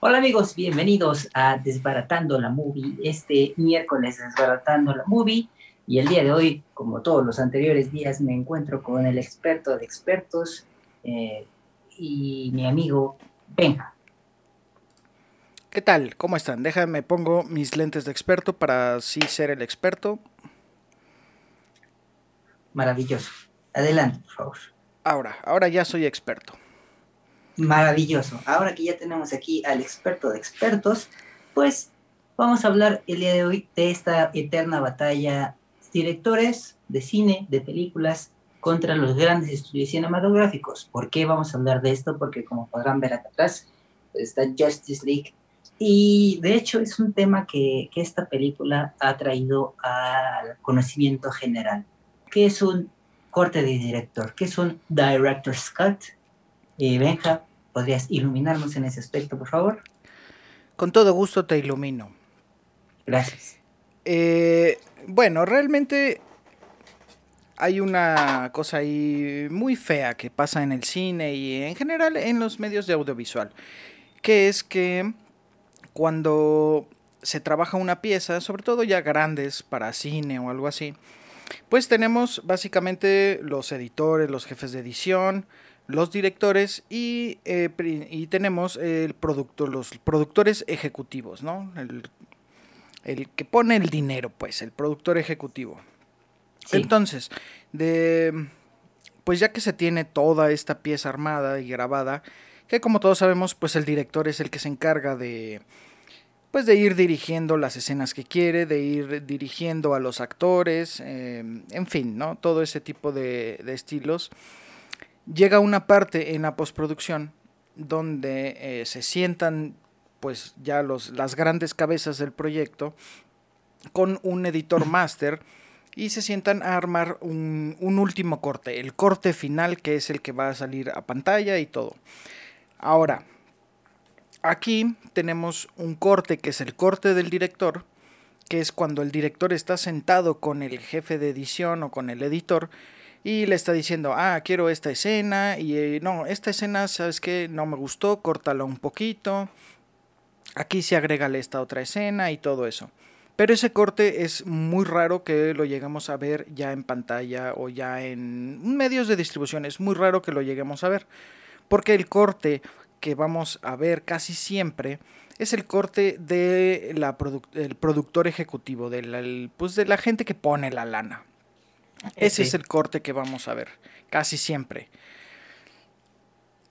Hola amigos, bienvenidos a Desbaratando la Movie, este miércoles Desbaratando la Movie. Y el día de hoy, como todos los anteriores días, me encuentro con el experto de expertos eh, y mi amigo Benja. ¿Qué tal? ¿Cómo están? Déjame pongo mis lentes de experto para así ser el experto. Maravilloso. Adelante, por favor. Ahora, ahora ya soy experto. Maravilloso. Ahora que ya tenemos aquí al experto de expertos, pues vamos a hablar el día de hoy de esta eterna batalla directores de cine, de películas, contra los grandes estudios cinematográficos. ¿Por qué vamos a hablar de esto? Porque como podrán ver acá atrás, pues, está Justice League. Y de hecho es un tema que, que esta película ha traído al conocimiento general. ¿Qué es un corte de director? ¿Qué es un director's cut? Eh, Benja, ¿podrías iluminarnos en ese aspecto, por favor? Con todo gusto te ilumino. Gracias. Eh, bueno, realmente hay una cosa ahí muy fea que pasa en el cine y en general en los medios de audiovisual, que es que cuando se trabaja una pieza, sobre todo ya grandes para cine o algo así, pues tenemos básicamente los editores, los jefes de edición, los directores y, eh, y tenemos el producto, los productores ejecutivos, ¿no? El, el que pone el dinero, pues, el productor ejecutivo. Entonces, de pues ya que se tiene toda esta pieza armada y grabada, que como todos sabemos, pues el director es el que se encarga de pues de ir dirigiendo las escenas que quiere, de ir dirigiendo a los actores, em, en fin, ¿no? Todo ese tipo de, de, estilos. Llega una parte en la postproducción donde eh, se sientan pues ya los, las grandes cabezas del proyecto con un editor máster y se sientan a armar un, un, último corte, el corte final que es el que va a salir a pantalla y todo. Ahora, aquí tenemos un corte que es el corte del director, que es cuando el director está sentado con el jefe de edición o con el editor y le está diciendo, ah, quiero esta escena y eh, no, esta escena, ¿sabes qué? No me gustó, córtala un poquito Aquí se agrega esta otra escena y todo eso. Pero ese corte es muy raro que lo lleguemos a ver ya en pantalla o ya en medios de distribución. Es muy raro que lo lleguemos a ver. Porque el corte que vamos a ver casi siempre es el corte del de productor ejecutivo, de la, pues de la gente que pone la lana. Ese es el corte que vamos a ver, casi siempre.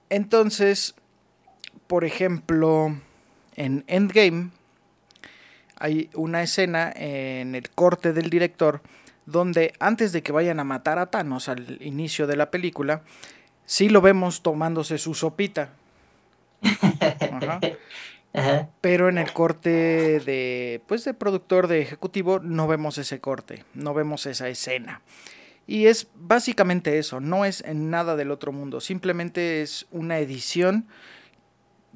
Entonces, por ejemplo, en Endgame hay una escena en el corte del director donde antes de que vayan a matar a Thanos al inicio de la película, sí lo vemos tomándose su sopita. Pero en el corte de pues de productor de ejecutivo no vemos ese corte, no vemos esa escena. Y es básicamente eso, no es en nada del otro mundo, simplemente es una edición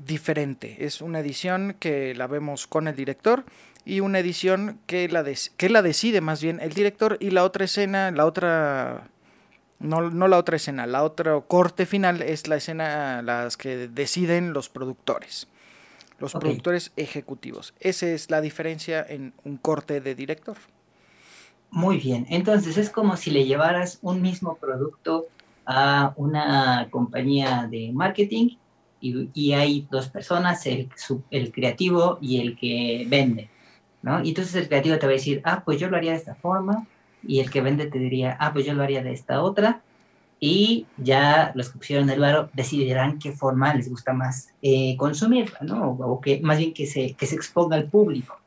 diferente. Es una edición que la vemos con el director y una edición que la, que la decide más bien el director y la otra escena, la otra... No, no la otra escena, la otra corte final es la escena, las que deciden los productores, los productores ejecutivos. Esa es la diferencia en un corte de director. Muy bien, entonces es como si le llevaras un mismo producto a una compañía de marketing y, hay dos personas, el, el, creativo y el que vende, ¿no? Y entonces el creativo te va a decir, ah, pues yo lo haría de esta forma, y el que vende te diría, ah, pues yo lo haría de esta otra, y ya los que pusieron el varo decidirán qué forma les gusta más eh, consumirla, ¿no? O que más bien que se, que se exponga al público.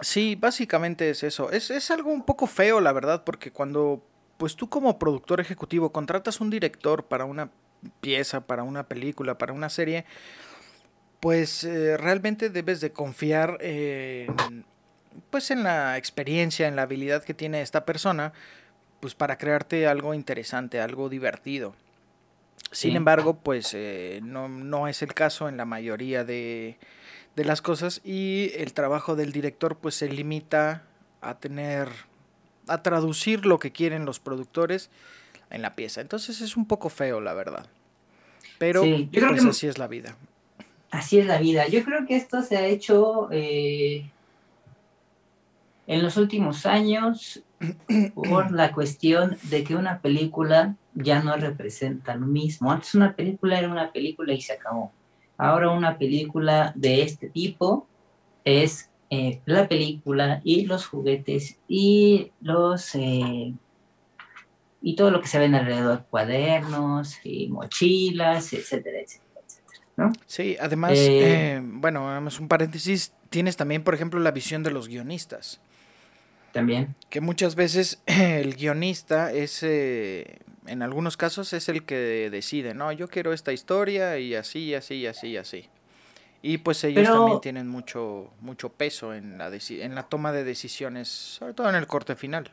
Sí, básicamente es eso. Es, es algo un poco feo, la verdad, porque cuando pues tú como productor ejecutivo contratas un director para una pieza, para una película, para una serie, pues eh, realmente debes de confiar en, pues en la experiencia, en la habilidad que tiene esta persona, pues para crearte algo interesante, algo divertido. Sin embargo, pues eh, no, no, es el caso en la mayoría de, de las cosas y el trabajo del director pues se limita a tener a traducir lo que quieren los productores en la pieza. Entonces es un poco feo, la verdad. Pero pues, así es la vida. Así es la vida. Yo creo que esto se ha hecho eh, en los últimos años por la cuestión de que una película ya no representa lo mismo. Antes una película era una película y se acabó. Ahora una película de este tipo es eh, la película y los juguetes y los eh, y todo lo que se ven alrededor, cuadernos y mochilas, etcétera, etcétera, etcétera. ¿no? Sí, además, eh, bueno, vamos un paréntesis, tienes también, por ejemplo, la visión de los guionistas. También. Que muchas veces el guionista es, en algunos casos, es el que decide, no, yo quiero esta historia y así, así, así, así. Y pues ellos también tienen mucho, mucho peso en la, en la toma de decisiones, sobre todo en el corte final.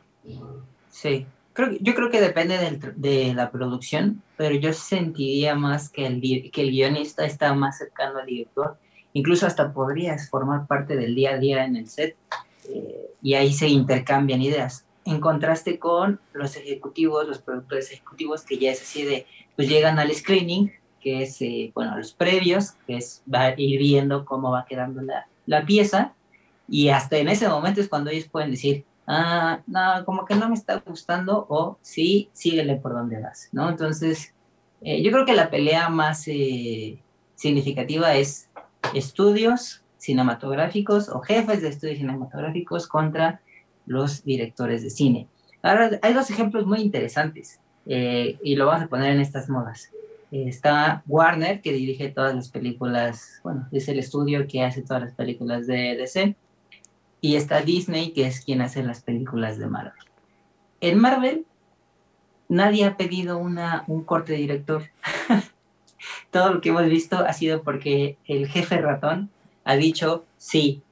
Sí, creo, yo creo que depende de la producción, pero yo sentiría más que el, que el guionista está más cercano al director. Incluso hasta podrías formar parte del día a día en el set eh, y ahí se intercambian ideas. En contraste con los ejecutivos, los productores ejecutivos, que ya es así de, pues llegan al screening, que es, eh, bueno, los previos, que es va a ir viendo cómo va quedando la, la, pieza, y hasta en ese momento es cuando ellos pueden decir, ah, no, como que no me está gustando, o sí, síguele por donde vas, ¿no? Entonces, eh, yo creo que la pelea más eh, significativa es estudios cinematográficos o jefes de estudios cinematográficos contra los directores de cine. Ahora, hay dos ejemplos muy interesantes y lo vamos a poner en estas modas. Está Warner, que dirige todas las películas, bueno, es el estudio que hace todas las películas de DC. Y está Disney, que es quien hace las películas de Marvel. En Marvel, nadie ha pedido una, un corte de director. Todo lo que hemos visto ha sido porque el jefe ratón ha dicho, sí,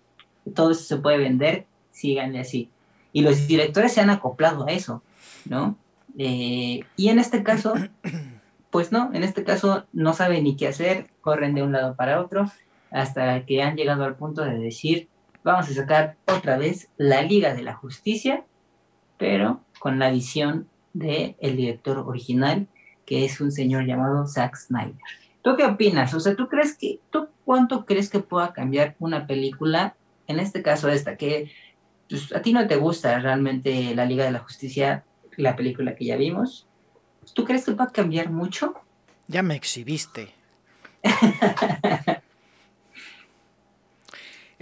todo eso se puede vender, síganle así. Y los directores se han acoplado a eso, ¿no? Eh, y en este caso, Pues no, en este caso no saben ni qué hacer, corren de un lado para otro, hasta que han llegado al punto de decir, vamos a sacar otra vez la Liga de la Justicia, pero con la visión del el director original, que es un señor llamado Zack Snyder. ¿Tú qué opinas? O sea, ¿tú crees que, tú cuánto crees que pueda cambiar una película, en este caso esta, que pues, a ti no te gusta realmente la Liga de la Justicia, la película que ya vimos, ¿Tú crees que va a cambiar mucho? Ya me exhibiste.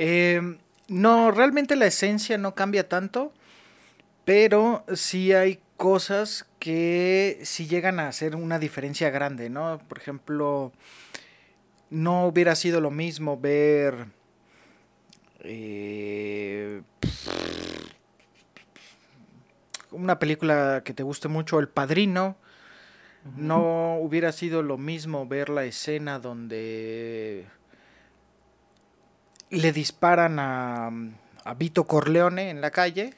Em, no, realmente la esencia no cambia tanto, pero sí hay cosas que sí llegan a hacer una diferencia grande, ¿no? Por ejemplo, no hubiera sido lo mismo ver... Eh, una película que te guste mucho, El Padrino, no hubiera sido lo mismo ver la escena donde le disparan a, a Vito Corleone en la calle.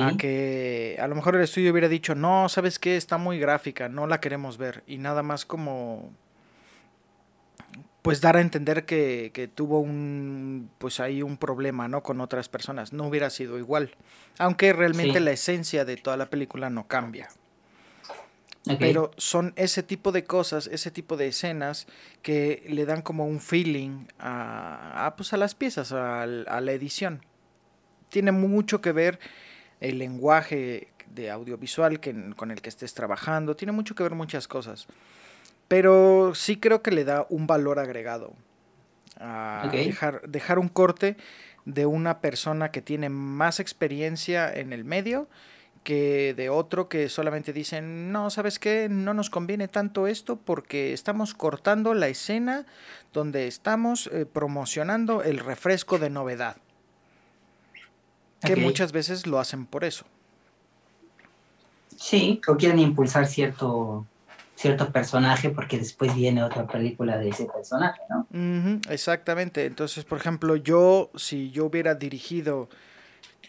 A que a lo mejor el estudio hubiera dicho, no, ¿sabes qué? Está muy gráfica, no la queremos ver. Y nada más como pues dar a entender que, que, tuvo un pues ahí un problema no con otras personas no hubiera sido igual aunque realmente la esencia de toda la película no cambia pero son ese tipo de cosas, ese tipo de escenas que le dan como un feeling a, pues a las piezas, a, la edición. Tiene mucho que ver el lenguaje de audiovisual que, con el que estés trabajando, tiene mucho que ver muchas cosas. Pero sí creo que le da un valor agregado. A dejar, dejar un corte de una persona que tiene más experiencia en el medio que de otro que solamente dicen, no, ¿sabes qué? No nos conviene tanto esto porque estamos cortando la escena donde estamos eh, promocionando el refresco de novedad. Que muchas veces lo hacen por eso. Sí, o quieren impulsar cierto, cierto personaje porque después viene otra película de ese personaje, ¿no? exactamente. Entonces, por ejemplo, yo, si yo hubiera dirigido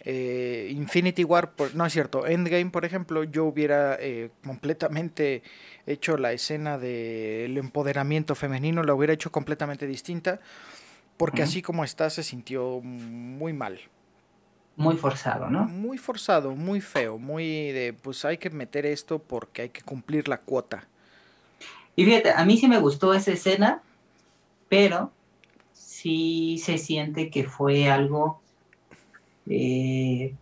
eh, Infinity War, no es cierto, Endgame, por ejemplo, yo hubiera eh, completamente hecho la escena del empoderamiento femenino, la hubiera hecho completamente distinta. porque así como está se sintió muy mal. Muy forzado, ¿no? Muy forzado, muy feo, muy de, pues hay que meter esto porque hay que cumplir la cuota. Y fíjate, a mí sí me gustó esa escena, pero sí se siente que fue algo, eh,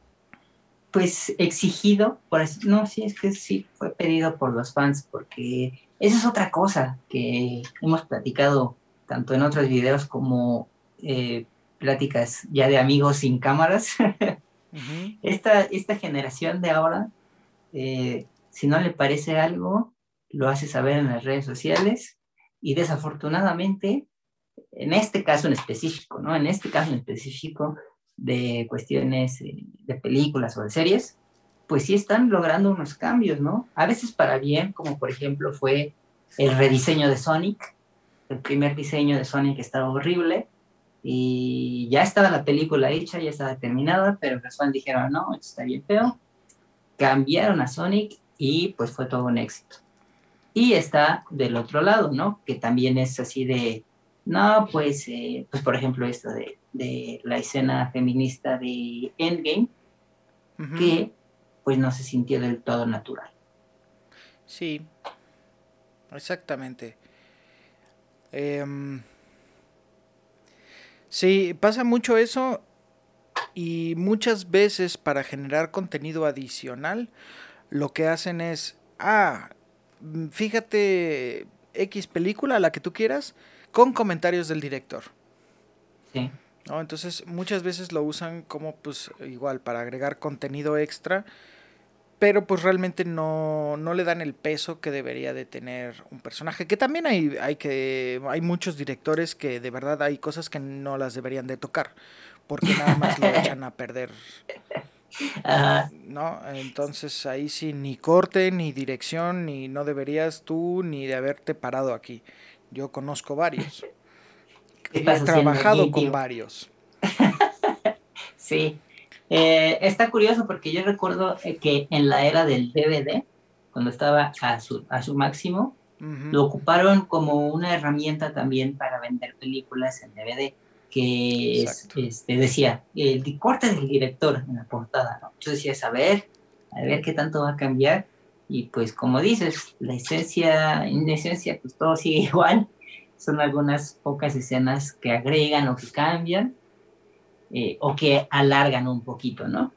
pues, exigido, por no, sí, es que sí, fue pedido por los fans, porque esa es otra cosa que hemos platicado tanto en otros videos como eh, pláticas ya de amigos sin cámaras. esta, esta generación de ahora, eh, si no le parece algo, lo hace saber en las redes sociales y desafortunadamente, en este caso en específico, ¿no? En este caso en específico de cuestiones eh, de películas o de series, pues sí están logrando unos cambios, ¿no? A veces para bien, como por ejemplo fue el rediseño de Sonic, el primer diseño de Sonic estaba horrible y ya estaba la película hecha, ya estaba terminada, pero los fans dijeron, no, esto está bien feo, cambiaron a Sonic y pues fue todo un éxito. Y está del otro lado, ¿no? Que también es así de, no, pues, eh, pues por ejemplo esto de, de, la escena feminista de Endgame, que pues no se sintió del todo natural. Sí, exactamente. Em, sí, pasa mucho eso y muchas veces para generar contenido adicional lo que hacen es, ah, Mm, fíjate X película, la que tú quieras, con comentarios del director. Sí. ¿No? Entonces muchas veces lo usan como pues igual para agregar contenido extra, pero pues realmente no, no le dan el peso que debería de tener un personaje. Que también hay, hay, que, hay muchos directores que de verdad hay cosas que no las deberían de tocar, porque nada más lo echan a perder ¿No? Entonces ahí sí, ni corte, ni dirección, ni no deberías tú ni de haberte parado aquí. Yo conozco varios. He trabajado con varios. sí. Eh, está curioso porque yo recuerdo eh, que en la era del DVD, cuando estaba a su, a su máximo, lo ocuparon como una herramienta también para vender películas en DVD que este, decía, el corte del director en la portada, ¿no? Yo decía, a ver, a ver qué tanto va a cambiar. Y pues como dices, la esencia, en esencia, pues todo sigue igual. Son algunas pocas escenas que agregan o que cambian eh, o que alargan un poquito, ¿no?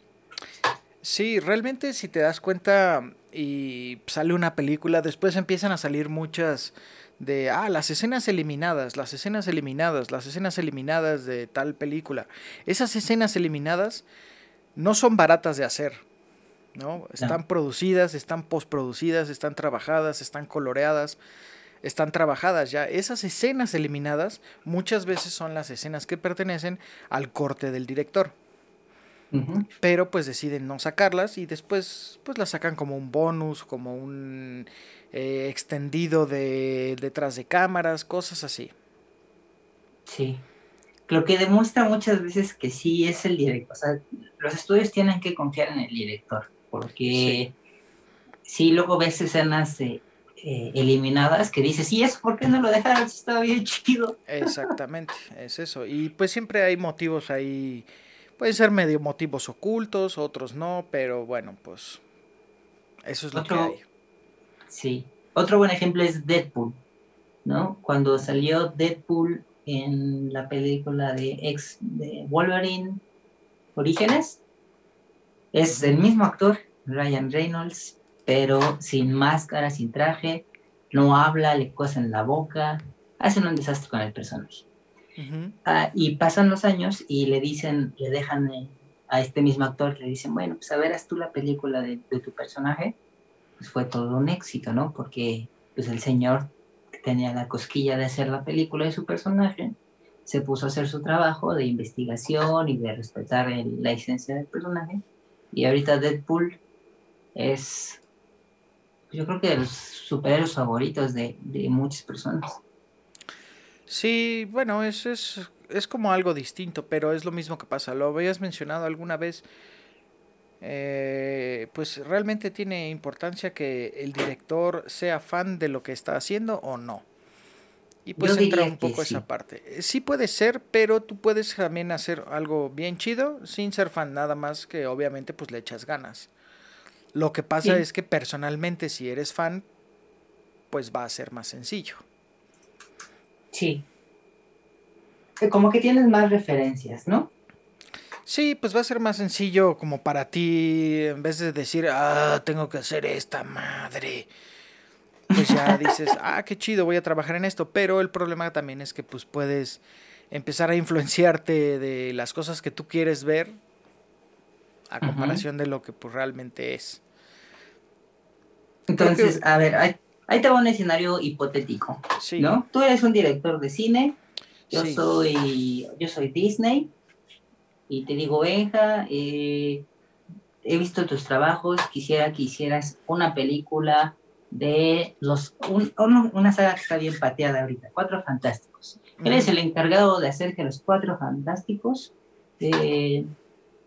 Sí, realmente si te das cuenta y sale una película, después empiezan a salir muchas de, ah, las escenas eliminadas, las escenas eliminadas, las escenas eliminadas de tal película. Esas escenas eliminadas no son baratas de hacer, ¿no? Están producidas, están postproducidas, están trabajadas, están coloreadas, están trabajadas ya. Esas escenas eliminadas muchas veces son las escenas que pertenecen al corte del director. Pero pues deciden no sacarlas y después pues las sacan como un bonus, como un eh, extendido de detrás de cámaras, cosas así. Sí. Lo que demuestra muchas veces que sí es el director. O sea, los estudios tienen que confiar en el director, porque si luego ves escenas eh, eliminadas que dices, ¿y eso por qué no lo dejaron? Estaba bien chido. Exactamente, es eso. Y pues siempre hay motivos ahí Pueden ser medio motivos ocultos, otros no, pero bueno, pues eso es lo que hay. Sí. Otro buen ejemplo es Deadpool, ¿no? Cuando salió Deadpool en la película de ex de Wolverine Orígenes, es el mismo actor, Ryan Reynolds, pero sin máscara, sin traje, no habla, le cosen la boca, hacen un desastre con el personaje. Ah, y pasan los años y le dicen, le dejan eh, a este mismo actor, le dicen, bueno, pues a ver, haz tú la película de, tu personaje. Pues fue todo un éxito, ¿no? Porque pues el señor tenía la cosquilla de hacer la película de su personaje, se puso a hacer su trabajo de investigación y de respetar la esencia del personaje. Y ahorita Deadpool es, yo creo que de los superhéroes favoritos de, de muchas personas. Sí, bueno, es, es, es como algo distinto, pero es lo mismo que pasa. Lo habías mencionado alguna vez. Eh, pues realmente tiene importancia que el director sea fan de lo que está haciendo o no. Y pues entra un poco esa parte. Eh, sí puede ser, pero tú puedes también hacer algo bien chido sin ser fan, nada más que obviamente pues le echas ganas. Lo que pasa es que personalmente si eres fan, pues va a ser más sencillo. Sí. Como que tienes más referencias, ¿no? Sí, pues va a ser más sencillo como para ti, en vez de decir, ah, tengo que hacer esta madre. Pues ya dices, ah, qué chido, voy a trabajar en esto. Pero el problema también es que pues puedes empezar a influenciarte de las cosas que tú quieres ver a comparación de lo que pues realmente es. Entonces, a ver, ahí, te va un escenario hipotético, ¿no? Tú eres un director de cine, yo soy yo soy Disney y te digo, Benja, eh, he visto tus trabajos, quisiera que hicieras una película de los una saga que está bien pateada ahorita, Cuatro Fantásticos. Eres el encargado de hacer que los Cuatro Fantásticos eh,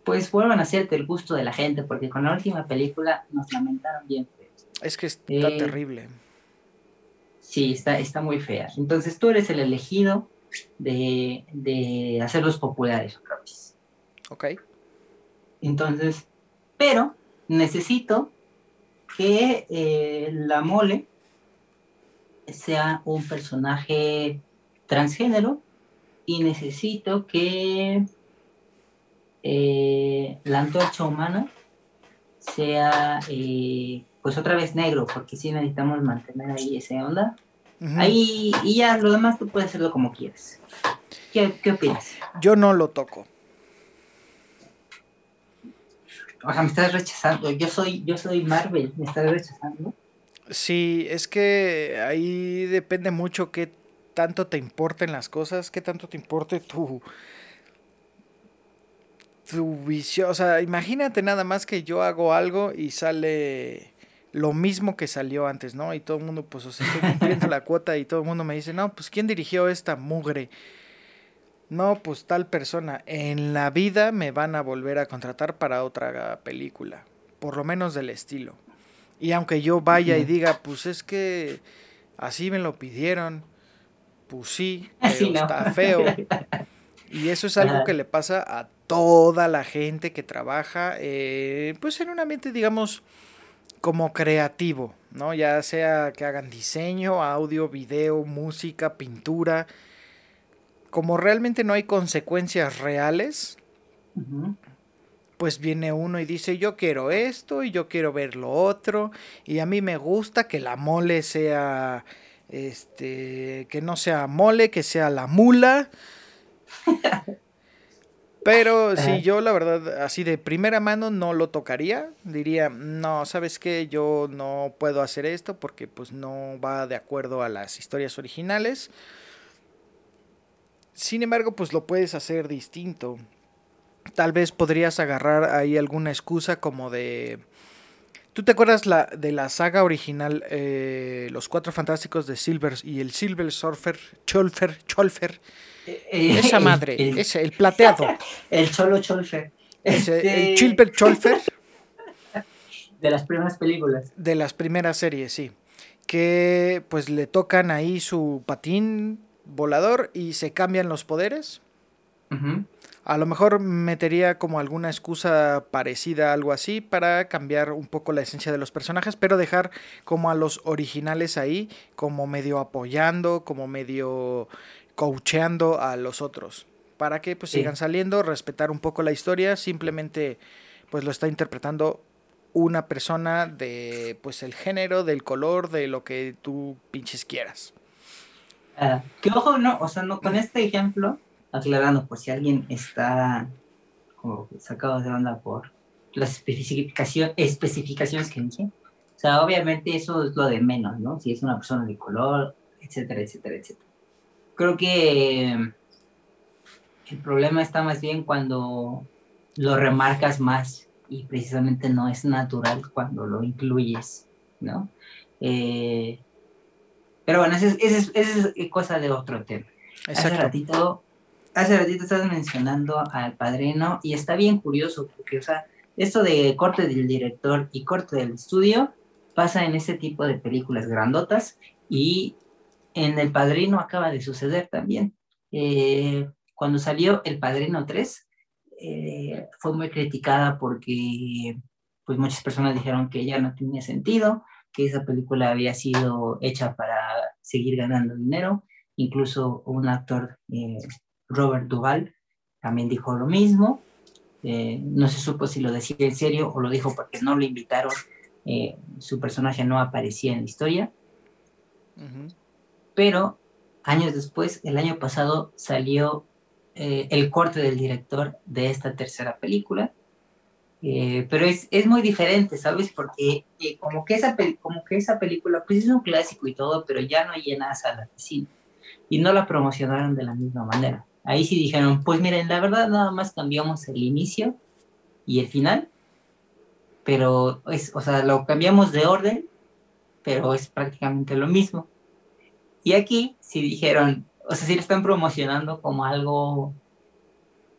pues vuelvan a hacerte el gusto de la gente, porque con la última película nos lamentaron bien feos. Es que está eh, terrible. Sí, está, está muy fea. Entonces tú eres el elegido de, de hacerlos populares otra vez. Ok. Entonces, pero necesito que eh, la mole sea un personaje transgénero y necesito que eh, la antorcha humana sea eh, pues otra vez negro porque si necesitamos mantener ahí esa onda ahí y ya lo demás tú puedes hacerlo como quieras ¿Qué, ¿qué opinas? yo no lo toco o sea, me estás rechazando. Yo soy, yo soy Marvel, me estás rechazando. Sí, es que ahí depende mucho qué tanto te importen las cosas, qué tanto te importe tu tu visión, o sea, imagínate nada más que yo hago algo y sale lo mismo que salió antes, ¿no? Y todo el mundo, pues, o sea, estoy cumpliendo la cuota y todo el mundo me dice, no, pues, ¿quién dirigió esta mugre? no, pues tal persona, en la vida me van a volver a contratar para otra película, por lo menos del estilo. Y aunque yo vaya y diga, pues es que así me lo pidieron, pues sí, pero está feo. Y eso es algo que le pasa a toda la gente que trabaja, eh, pues en un ambiente, digamos, como creativo, ¿no? Ya sea que hagan diseño, audio, video, música, pintura, como realmente no hay consecuencias reales, pues viene uno y dice yo quiero esto y yo quiero ver lo otro y a mí me gusta que la mole sea, este, que no sea mole, que sea la mula. Pero si yo la verdad así de primera mano no lo tocaría, diría, no, sabes qué, yo no puedo hacer esto porque pues no va de acuerdo a las historias originales. Sin embargo, pues lo puedes hacer distinto. Tal vez podrías agarrar ahí alguna excusa como de... ¿Tú te acuerdas la, de la saga original, eh, Los Cuatro Fantásticos de Silver y el Silver Surfer, Cholfer, Cholfer? Eh, eh, esa madre, el, ese, el plateado. El Cholo Cholfer. Ese, El Chilper este Cholfer. De las primeras películas. De las primeras series, sí. Que pues le tocan ahí su patín volador y se cambian los poderes. A lo mejor metería como alguna excusa parecida, algo así, para cambiar un poco la esencia de los personajes, pero dejar como a los originales ahí, como medio apoyando, como medio coacheando a los otros. Para que pues sigan saliendo, respetar un poco la historia, simplemente pues lo está interpretando una persona de pues el género, del color, de lo que tú pinches quieras. Que ojo, no, o sea, no, con este ejemplo, aclarando por si alguien está como sacado de onda por las especificación, especificaciones que dije. O sea, obviamente eso es lo de menos, ¿no? Si es una persona de color, etcétera, etcétera, etcétera. Creo que el problema está más bien cuando lo remarcas más y precisamente no es natural cuando lo incluyes, ¿no? Eh, pero bueno, esa es, cosa de otro tema. Hace ratito, hace ratito estabas mencionando al padrino y está bien curioso porque, o sea, esto de corte del director y corte del estudio pasa en ese tipo de películas grandotas y en El Padrino acaba de suceder también. Eh, cuando salió El Padrino 3, eh, fue muy criticada porque pues muchas personas dijeron que ya no tenía sentido, que esa película había sido hecha para seguir ganando dinero. Incluso un actor, eh, Robert Duvall, también dijo lo mismo. no se supo si lo decía en serio o lo dijo porque no lo invitaron. su personaje no aparecía en la historia. Pero años después, el año pasado, salió eh, el corte del director de esta tercera película. Eh, pero es, es, muy diferente, ¿sabes? Porque eh, como, que esa como que esa película, pues es un clásico y todo, pero ya no llena salas de cine. Y no la promocionaron de la misma manera. Ahí sí dijeron, pues miren, la verdad nada más cambiamos el inicio y el final, pero es, o sea, lo cambiamos de orden, pero es prácticamente lo mismo. Y aquí sí dijeron, o sea, sí lo están promocionando como algo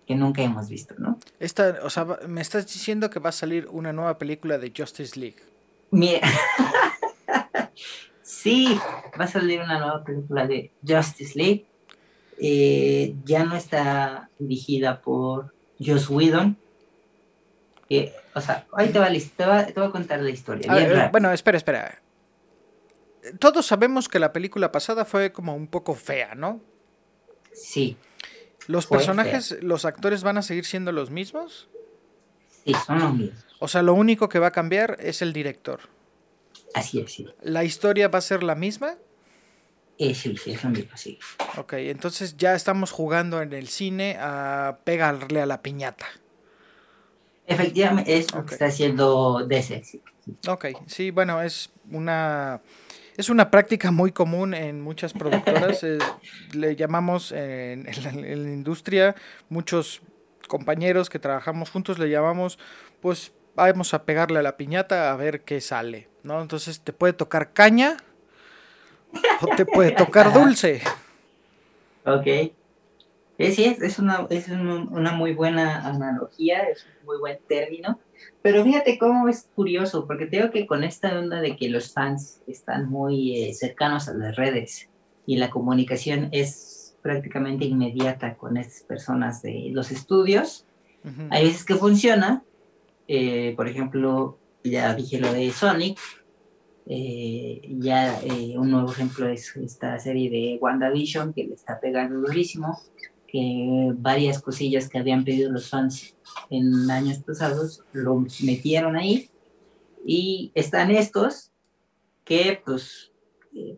que nunca hemos visto, ¿no? Esta, o sea, me estás diciendo que va a salir una nueva película de Justice League. Mira, sí, va a salir una nueva película de Justice League. Eh, ya no está dirigida por Joss Whedon. o sea, ahí te va, te, va, te voy a contar la historia. bueno, espera, espera todos sabemos que la película pasada fue como un poco fea, ¿no? Sí. ¿Los personajes, los actores van a seguir siendo los mismos? Sí, son los mismos. O sea, lo único que va a cambiar es el director. Así es, sí. ¿La historia va a ser la misma? Eh, sí, sí, es lo mismo, sí. Ok, entonces ya estamos jugando en el cine a pegarle a la piñata. Efectivamente, es lo que está haciendo DC. Sí. Ok, sí, bueno, es una es una práctica muy común en muchas productoras. Eh, le llamamos en, la, industria, muchos compañeros que trabajamos juntos le llamamos, pues vamos a pegarle a la piñata a ver qué sale, ¿no? Entonces te puede tocar caña o te puede tocar dulce. Ok. Sí, es, es, una, es una muy buena analogía, es un muy buen término. Pero fíjate cómo es curioso, porque tengo que con esta onda de que los fans están muy eh, cercanos a las redes y la comunicación es prácticamente inmediata con estas personas de los estudios, hay veces que funciona. Eh, por ejemplo, ya dije lo de Sonic, eh, ya un nuevo ejemplo es esta serie de WandaVision que le está pegando durísimo que varias cosillas que habían pedido los fans en años pasados lo metieron ahí. Y están estos que pues eh,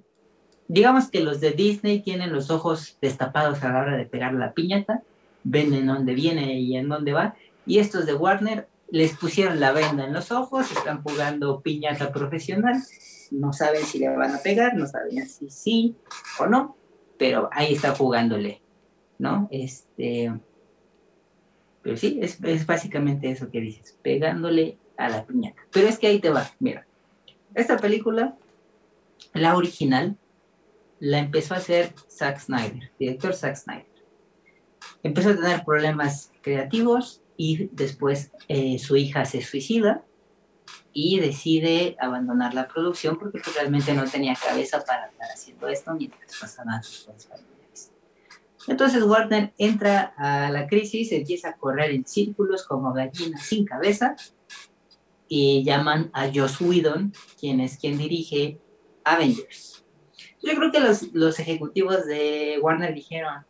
digamos que los de Disney tienen los ojos destapados a la hora de pegar la piñata, ven en dónde viene y en dónde va. Y estos de Warner les pusieron la venda en los ojos, están jugando piñata profesional, no saben si le van a pegar, no saben si sí o no, pero ahí está jugándole. ¿no? Este, pero sí, es, básicamente eso que dices, pegándole a la piñata. Pero es que ahí te va, mira, esta película, la original, la empezó a hacer Zack Snyder, director Zack Snyder. Empezó a tener problemas creativos y después eh, su hija se suicida y decide abandonar la producción porque pues, realmente no tenía cabeza para estar haciendo esto mientras pasaban sus cosas entonces Warner entra a la crisis, empieza a correr en círculos como gallina sin cabeza y llaman a Joss Whedon, quien es quien dirige Avengers. Yo creo que los, los ejecutivos de Warner dijeron,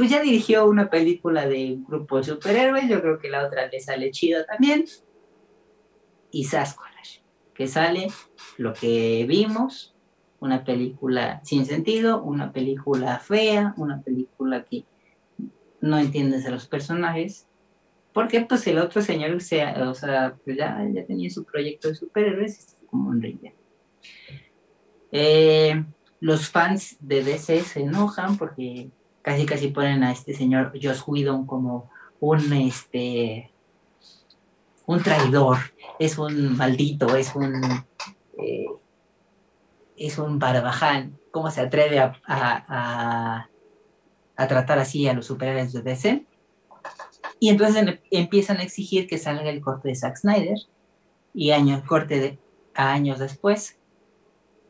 pues ya dirigió una película de un grupo de superhéroes, yo creo que la otra le sale chida también. Y Sasquatch, que sale lo que vimos, una película sin sentido, una película fea, una película que no entiendes a los personajes, porque pues el otro señor sea, o sea, pues ya, ya tenía su proyecto de superhéroes como un rey. Eh, los fans de DC se enojan porque casi casi ponen a este señor Josh Whedon como un este un traidor, es un maldito, es un eh, es un barbaján, cómo se atreve a, tratar así a los superhéroes de DC. Y entonces em, empiezan a exigir que salga el corte de Zack Snyder y años, corte de, años después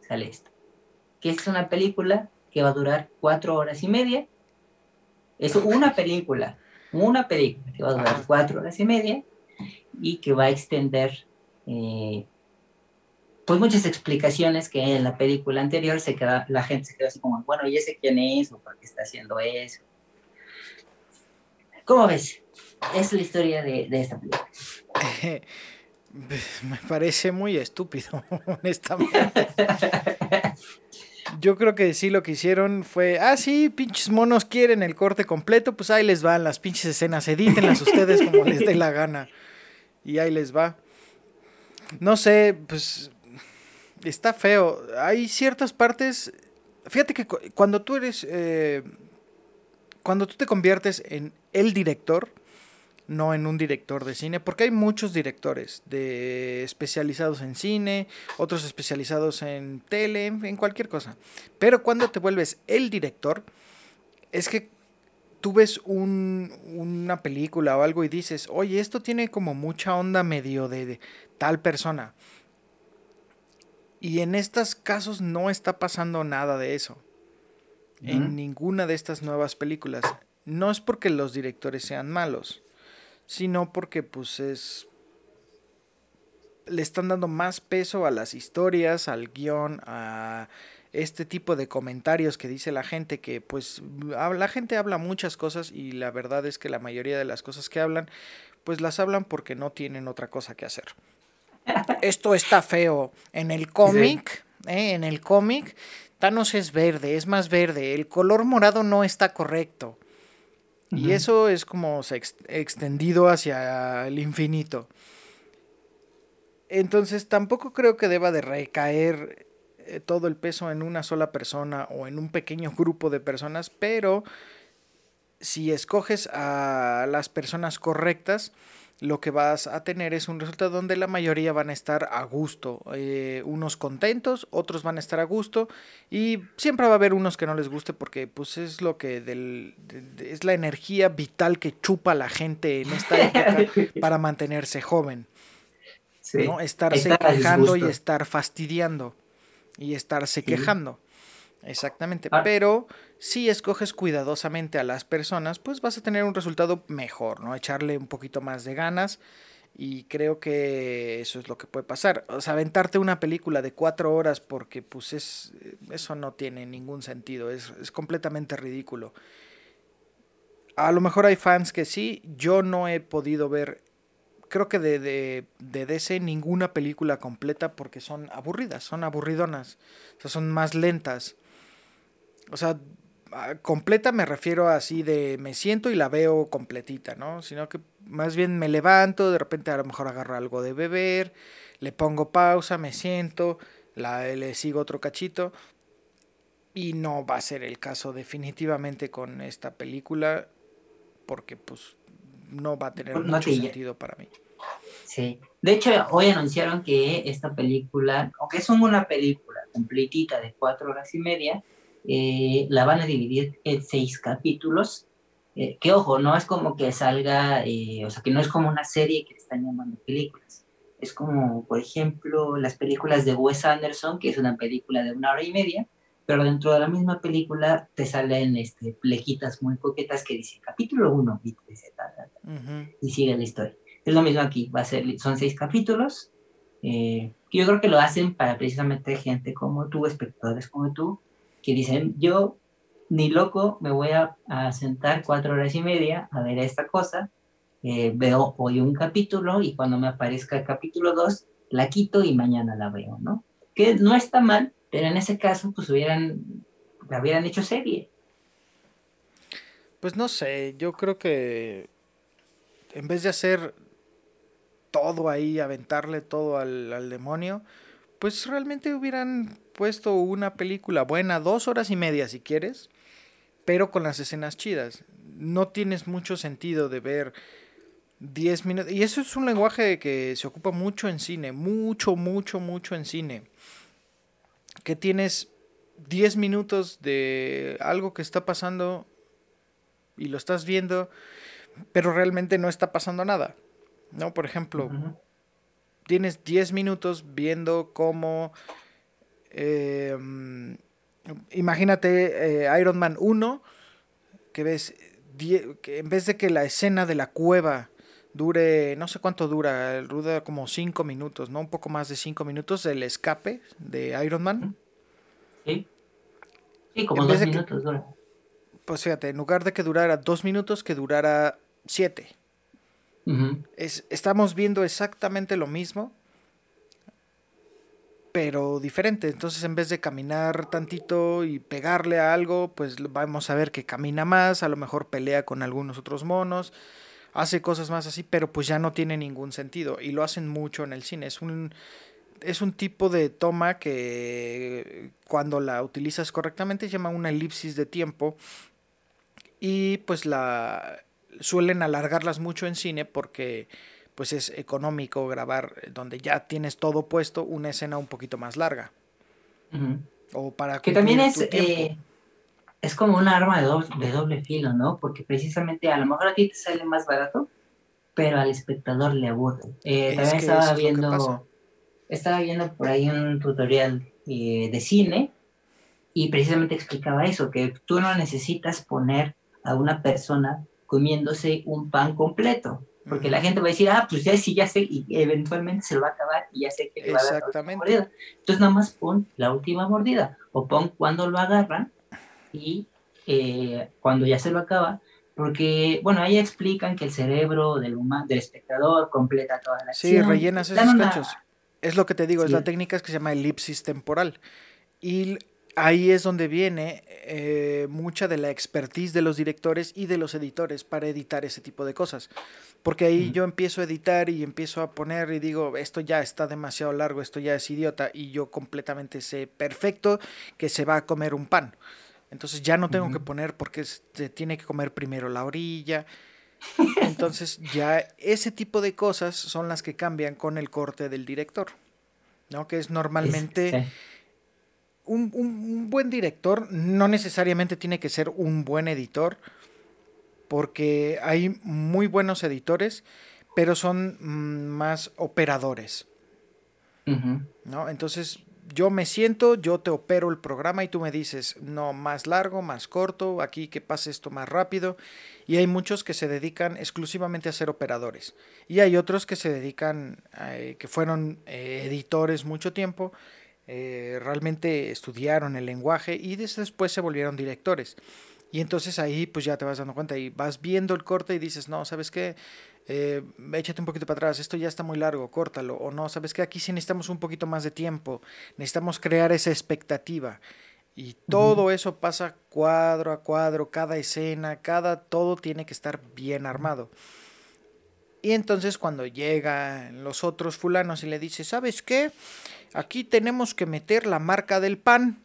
sale esto, que es una película que va a durar cuatro horas y media. Es una película, una película que va a durar cuatro horas y media y que va a extender eh, pues muchas explicaciones que en la película anterior se queda, la gente se queda así como, bueno, ¿y ese quién es? ¿O por qué está haciendo eso? ¿Cómo ves? Es la historia de, de esta película. Me parece muy estúpido, honestamente. Yo creo que sí lo que hicieron fue, ah, sí, pinches monos quieren el corte completo, pues ahí les van las pinches escenas, edítenlas ustedes como les dé la gana. Y ahí les va. No sé, pues está feo. Hay ciertas partes, fíjate que cuando tú eres, eh, cuando tú te conviertes en el director, no en un director de cine, porque hay muchos directores de especializados en cine, otros especializados en tele, en cualquier cosa. Pero cuando te vuelves el director, es que tú ves una película o algo y dices, oye, esto tiene como mucha onda medio de, tal persona. Y en estos casos no está pasando nada de eso. En ninguna de estas nuevas películas. No es porque los directores sean malos sino porque pues es le están dando más peso a las historias, al guion, a este tipo de comentarios que dice la gente que pues la gente habla muchas cosas y la verdad es que la mayoría de las cosas que hablan pues las hablan porque no tienen otra cosa que hacer. Esto está feo. En el cómic, ¿eh? en el cómic, Thanos es verde, es más verde. El color morado no está correcto. Y eso es como se extendido hacia el infinito. Entonces tampoco creo que deba de recaer eh, todo el peso en una sola persona o en un pequeño grupo de personas, pero si escoges a las personas correctas, lo que vas a tener es un resultado donde la mayoría van a estar a gusto, eh, unos contentos, otros van a estar a gusto y siempre va a haber unos que no les guste porque pues es lo que del, es la energía vital que chupa la gente en esta época para mantenerse joven. ¿no? Estarse quejando y estar fastidiando y estarse quejando. Exactamente, ah. pero si escoges cuidadosamente a las personas, pues vas a tener un resultado mejor, ¿no? Echarle un poquito más de ganas y creo que eso es lo que puede pasar. O sea, aventarte una película de cuatro horas porque pues es, eso no tiene ningún sentido, es, es completamente ridículo. A lo mejor hay fans que sí, yo no he podido ver, creo que de, de, de DC ninguna película completa porque son aburridas, son aburridonas, o sea, son más lentas. O sea, completa me refiero así de me siento y la veo completita, ¿no? Sino que más bien me levanto, de repente a lo mejor agarro algo de beber, le pongo pausa, me siento, la, le sigo otro cachito. Y no va a ser el caso definitivamente con esta película, porque pues no va a tener mucho sentido para mí. Sí. De hecho, hoy anunciaron que esta película, aunque es una película completita de cuatro horas y media, eh, la van a dividir en seis capítulos. Eh, que ojo, no es como que salga, eh, o sea, que no es como una serie que están llamando películas. Es como, por ejemplo, las películas de Wes Anderson, que es una película de una hora y media, pero dentro de la misma película te salen este, plequitas muy coquetas que dicen capítulo 1 y, y sigue la historia. Es lo mismo aquí, va a ser, son seis capítulos, que yo creo que lo hacen para precisamente gente como tú, espectadores como tú, que dicen, yo ni loco me voy a, sentar cuatro horas y media a ver esta cosa, eh, veo hoy un capítulo y cuando me aparezca el capítulo 2, la quito y mañana la veo, ¿no? Que no está mal, pero en ese caso, pues hubieran, la hubieran hecho serie. Pues no sé, yo creo que en vez de hacer todo ahí, aventarle todo al, al demonio, pues realmente hubieran puesto una película buena, dos horas y media si quieres, pero con las escenas chidas. No tienes mucho sentido de ver 10 minutos. Y eso es un lenguaje que se ocupa mucho en cine, mucho, mucho, mucho en cine. Que tienes 10 minutos de algo que está pasando y lo estás viendo, pero realmente no está pasando nada. ¿No? Por ejemplo, tienes 10 minutos viendo cómo Em, Imagínate eh, Iron Man 1, que ves, que en vez de que la escena de la cueva dure, no sé cuánto dura, dura como 5 minutos, ¿no? Un poco más de 5 minutos el escape de Iron Man. Sí. Sí, como 2 minutos dura. Pues fíjate, en lugar de que durara 2 minutos, que durara 7. es, estamos viendo exactamente lo mismo, pero diferente. Entonces, en vez de caminar tantito y pegarle a algo, pues vamos a ver que camina más, a lo mejor pelea con algunos otros monos, hace cosas más así, pero pues ya no tiene ningún sentido. Y lo hacen mucho en el cine. Es un, es un tipo de toma que cuando la utilizas correctamente se llama una elipsis de tiempo. Y pues la suelen alargarlas mucho en cine porque pues es económico grabar eh, donde ya tienes todo puesto una escena un poquito más larga. O para que también es eh, es como un arma de doble, de doble filo, ¿no? Porque precisamente a lo mejor a ti te sale más barato, pero al espectador le aburre. Eh, también estaba viendo estaba viendo por ahí un tutorial de cine y precisamente explicaba eso, que tú no necesitas poner a una persona comiéndose un pan completo. Porque la gente va a decir, ah, pues ya sí, ya sé, y eventualmente se lo va a acabar y ya sé que le va a dar la última mordida. Entonces nada más pon la última mordida, o pon cuando lo agarran y eh, cuando ya se lo acaba, porque, bueno, ahí explican que el cerebro del, humano, del espectador completa toda la acción. Sí, rellenas esos cachos. Es lo que te digo, es la técnica que se llama elipsis temporal. Y ahí es donde viene eh, mucha de la expertise de los directores y de los editores para editar ese tipo de cosas. Porque ahí yo empiezo a editar y empiezo a poner y digo, esto ya está demasiado largo, esto ya es idiota y yo completamente sé perfecto que se va a comer un pan. Entonces ya no tengo que poner porque se tiene que comer primero la orilla. Entonces ya ese tipo de cosas son las que cambian con el corte del director. ¿no? Que es normalmente un, buen director no necesariamente tiene que ser un buen editor, porque hay muy buenos editores, pero son mm, más operadores. ¿no? Entonces, yo me siento, yo te opero el programa y tú me dices, no, más largo, más corto, aquí que pase esto más rápido. Y hay muchos que se dedican exclusivamente a ser operadores. Y hay otros que se dedican, eh, que fueron eh, editores mucho tiempo eh, realmente estudiaron el lenguaje y después se volvieron directores. Y entonces ahí pues ya te vas dando cuenta y vas viendo el corte y dices, no, ¿sabes qué? Eh, échate un poquito para atrás, esto ya está muy largo, córtalo. O no, ¿sabes qué? Aquí sí necesitamos un poquito más de tiempo, necesitamos crear esa expectativa. Y todo eso pasa cuadro a cuadro, cada escena, cada todo tiene que estar bien armado. Y entonces cuando llegan los otros fulanos y le dice, ¿sabes qué? Aquí tenemos que meter la marca del pan.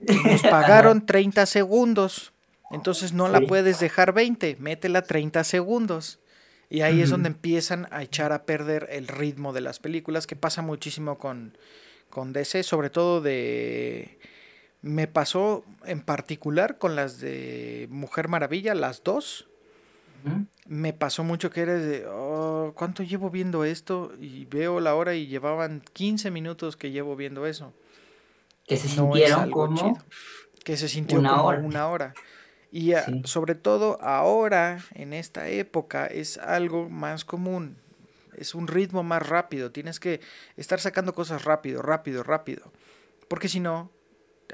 Nos pagaron 30 segundos. Entonces no la puedes dejar 20, métela 30 segundos. Y ahí es donde empiezan a echar a perder el ritmo de las películas, que pasa muchísimo con, con DC, sobre todo de... Me pasó en particular con las de Mujer Maravilla, las dos me pasó mucho que eres de, oh, ¿cuánto llevo viendo esto? Y veo la hora y llevaban 15 minutos que llevo viendo eso. Que se sintieron como Que se sintió una como hora. una hora. Y sobre todo ahora, en esta época, es algo más común. Es un ritmo más rápido. Tienes que estar sacando cosas rápido, rápido, rápido. Porque si no,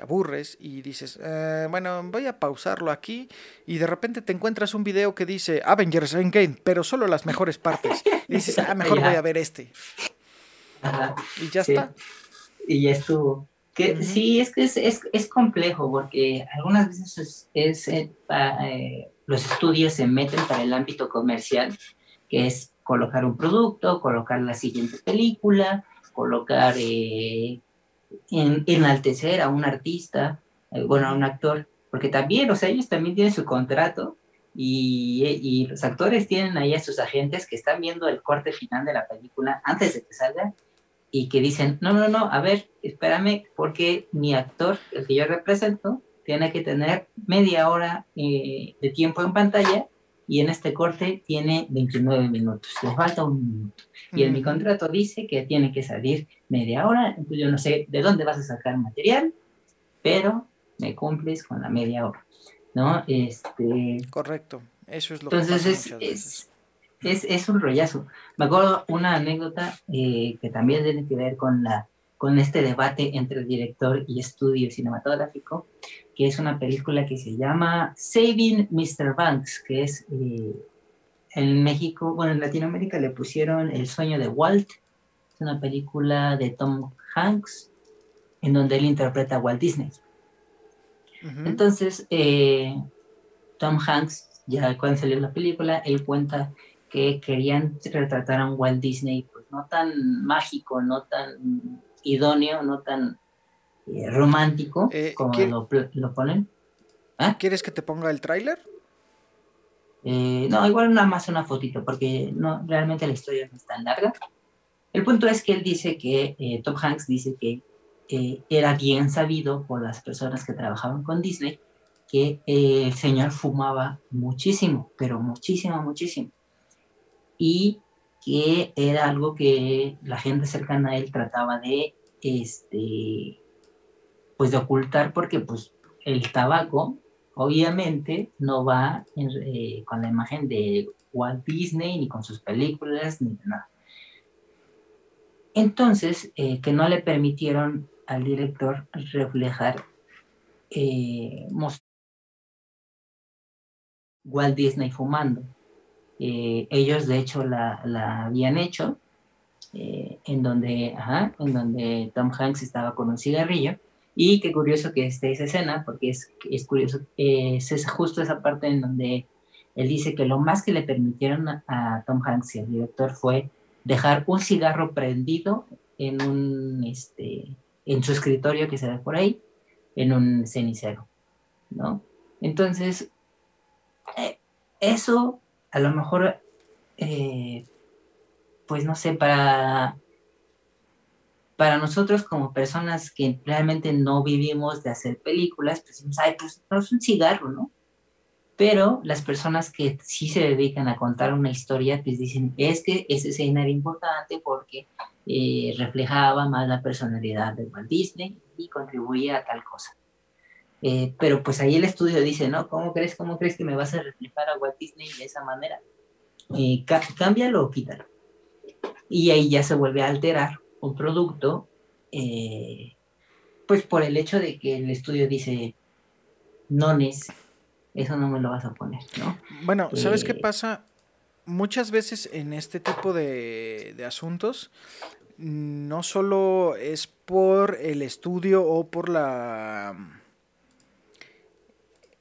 aburres y dices, eh, bueno, voy a pausarlo aquí y de repente te encuentras un video que dice Avengers Endgame, pero solo las mejores partes. Y dices, ah, mejor voy a ver este. Y ya está. Y ya estuvo. Que, Sí, es que es, es, es, complejo porque algunas veces es, eh, eh, los estudios se meten para el ámbito comercial, que es colocar un producto, colocar la siguiente película, colocar en, enaltecer a un artista, eh, bueno, a un actor, porque también, o sea, ellos también tienen su contrato y, y, los actores tienen ahí a sus agentes que están viendo el corte final de la película antes de que salga y que dicen, no, no, no, a ver, espérame, porque mi actor, el que yo represento, tiene que tener media hora eh, de tiempo en pantalla y en este corte tiene 29 minutos, le falta un minuto. Y en mi contrato dice que tiene que salir media hora, entonces yo no sé de dónde vas a sacar material pero me cumples con la media hora, ¿no? Este... Correcto, eso es lo que pasa es, es, es, es, un rollazo. Me acuerdo una anécdota eh, que también tiene que ver con, la, con este debate entre el director y estudio cinematográfico, que es una película que se llama Saving Mr. Banks, que es eh, en México, bueno, en Latinoamérica le pusieron El sueño de Walt, es una película de Tom Hanks, en donde él interpreta a Walt Disney. Entonces, eh, Tom Hanks, ya cuando salió la película, él cuenta que querían retratar a un Walt Disney, pues no tan mágico, no tan idóneo, no tan eh, romántico eh, como lo, ponen. ¿Ah? ¿Quieres que te ponga el tráiler? no, igual nada más una fotito, porque no, realmente la historia no es tan larga. El punto es que él dice que, Tom Hanks dice que era bien sabido por las personas que trabajaban con Disney que eh, el señor fumaba muchísimo, pero muchísimo, muchísimo. Y que era algo que la gente cercana a él trataba de, este, pues de ocultar porque pues el tabaco obviamente no va eh, con la imagen de Walt Disney ni con sus películas ni nada. Entonces, eh, que no le permitieron al director reflejar, eh, Walt Disney fumando. Ellos de hecho la, habían hecho, en, donde, en donde Tom Hanks estaba con un cigarrillo. Y qué curioso que esté esa escena, porque es, es curioso, es justo esa parte en donde él dice que lo más que le permitieron a, Tom Hanks y al director fue dejar un cigarro prendido en un, este, en su escritorio que se ve por ahí, en un cenicero, ¿no? Entonces, eh, eso a lo mejor, eh, pues no sé, para, para nosotros como personas que realmente no vivimos de hacer películas, pues decimos, ay, pues no es un cigarro, ¿no? Pero las personas que sí se dedican a contar una historia, pues dicen, es que ese escena era importante porque eh, reflejaba más la personalidad de Walt Disney y contribuía a tal cosa. Eh, pero pues ahí el estudio dice, ¿no? ¿Cómo crees, cómo crees que me vas a reflejar a Walt Disney de esa manera? Eh, cámbialo o quítalo. Y ahí ya se vuelve a alterar un producto, pues por el hecho de que el estudio dice, no es eso no me lo vas a poner, ¿no? Bueno, ¿sabes qué eh, pasa? Muchas veces en este tipo de, asuntos no solo es por el estudio o por la...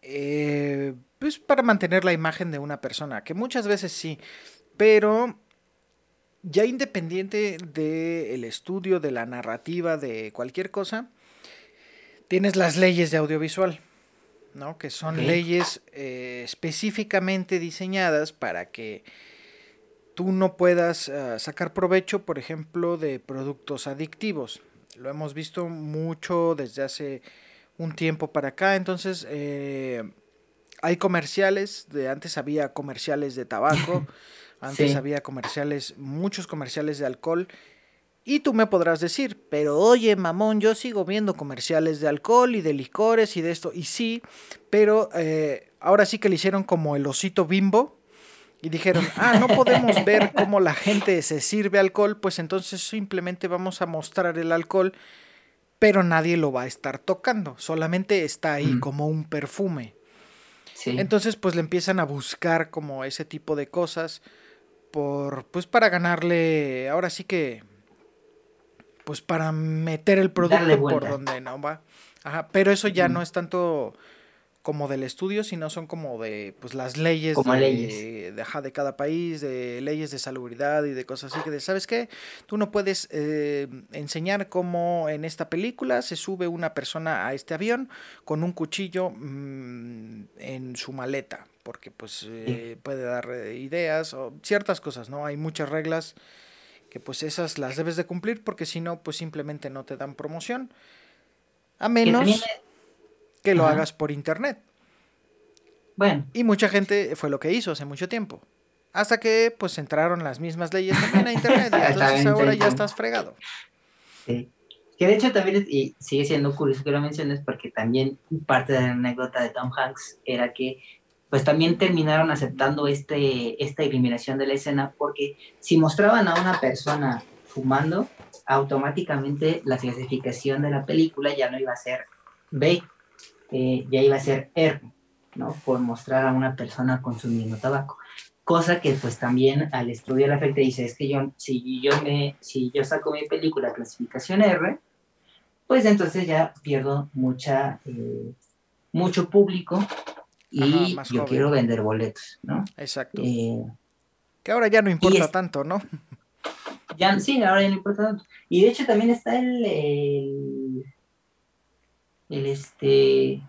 Eh, pues para mantener la imagen de una persona, que muchas veces sí, pero ya independiente del estudio, de la narrativa, de cualquier cosa, tienes las leyes de audiovisual. ¿no? que son leyes eh, específicamente diseñadas para que tú no puedas ah, sacar provecho, por ejemplo, de productos adictivos. Lo hemos visto mucho desde hace un tiempo para acá, entonces eh, hay comerciales, de antes había comerciales de tabaco, antes había comerciales, muchos comerciales de alcohol, y tú me podrás decir, pero oye, mamón, yo sigo viendo comerciales de alcohol y de licores y de esto. Y sí, pero eh, ahora sí que le hicieron como el osito bimbo. Y dijeron, ah, no podemos ver cómo la gente se sirve alcohol, pues entonces simplemente vamos a mostrar el alcohol, pero nadie lo va a estar tocando, solamente está ahí como un perfume. Entonces pues le empiezan a buscar como ese tipo de cosas por pues para ganarle, ahora sí que pues para meter el producto por donde no va. Ajá, pero eso ya no es tanto como del estudio, sino son como de pues las leyes, de, leyes. De, cada país, de leyes de salubridad y de cosas así que de, ¿sabes qué? Tú no puedes eh, enseñar cómo en esta película se sube una persona a este avión con un cuchillo mm, en su maleta, porque pues eh, puede dar eh, ideas o ciertas cosas, ¿no? Hay muchas reglas que pues esas las debes de cumplir porque si no, pues simplemente no te dan promoción. A menos que, lo hagas por internet. Bueno. Y mucha gente fue lo que hizo hace mucho tiempo. Hasta que pues entraron las mismas leyes también a internet y entonces ahora ya estás fregado. Sí. Que de hecho también y sigue siendo curioso que lo menciones porque también parte de la anécdota de Tom Hanks era que pues también terminaron aceptando este, esta eliminación de la escena porque si mostraban a una persona fumando, automáticamente la clasificación de la película ya no iba a ser B, eh, ya iba a ser R, ¿no? Por mostrar a una persona consumiendo tabaco. Cosa que pues también al estudiar la afecta dice, es que yo, si yo, me, si yo saco mi película clasificación R, pues entonces ya pierdo mucha, eh, mucho público y yo quiero vender boletos, ¿no? Exacto. Eh, que ahora ya no importa tanto, ¿no? Ya, sí, ahora ya no importa tanto. Y de hecho también está el, el, el este,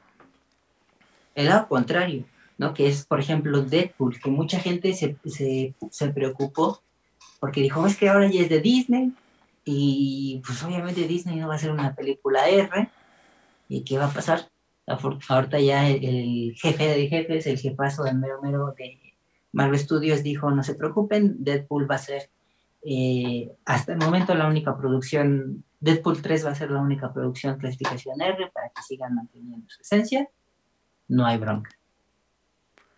el lado contrario, ¿no? Que es, por ejemplo, Deadpool, que mucha gente se, se, se preocupó porque dijo, es que ahora ya es de Disney, y pues obviamente Disney no va a hacer una película R. ¿Y qué va a pasar? Ahorita ya el, jefe de jefes, el jefazo del mero mero de Marvel Studios dijo, no se preocupen, Deadpool va a ser eh, hasta el momento la única producción, Deadpool 3 va a ser la única producción clasificación R para que sigan manteniendo su esencia. No hay bronca.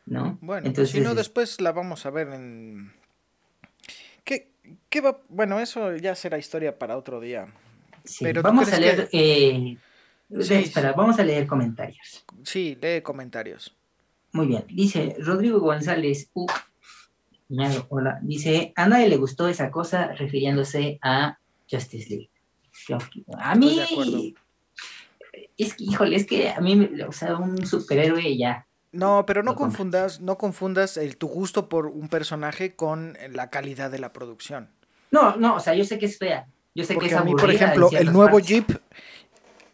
¿No? Bueno, Entonces, si no, después la vamos a ver en... ¿Qué, ¿Qué va? Bueno, eso ya será historia para otro día. Pero vamos a leer. Eh, espera, vamos a leer comentarios. Sí, lee comentarios. Muy bien. Dice Rodrigo González. Uh, hola. Dice: A nadie le gustó esa cosa refiriéndose a Justice League. a mí. Es que, híjole, es que a mí, o sea, un superhéroe ya no, pero no confundas, no confundas el, tu gusto por un personaje con la calidad de la producción. No, no, o sea, yo sé que es fea. Yo sé que es a mí, por ejemplo, el nuevo Jeep.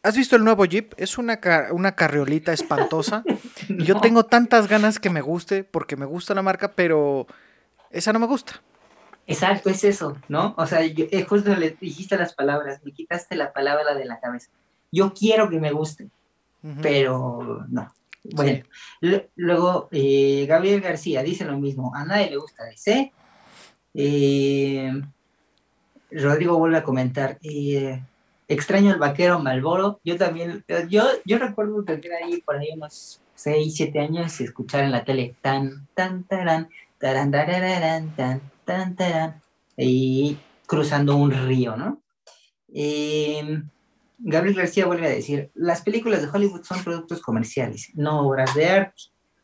¿Has visto el nuevo Jeep? Es una, una carriolita espantosa. yo tengo tantas ganas que me guste, porque me gusta la marca, pero esa no me gusta. Exacto, es eso, ¿no? O sea, yo, eh, justo le dijiste las palabras, me quitaste la palabra de la cabeza. Yo quiero que me guste, pero no. Bueno, luego eh, Gabriel García dice lo mismo, a nadie le gusta DC. Eh, Rodrigo vuelve a comentar, eh, extraño el vaquero Malboro. Yo también, yo, yo recuerdo tener ahí por ahí unos 6, 7 años y escuchar en la tele tan, tan, taran, taran, taran, tan, tan, y cruzando un río, ¿no? Eh, Gabriel García vuelve a decir, las películas de Hollywood son productos comerciales, no obras de arte,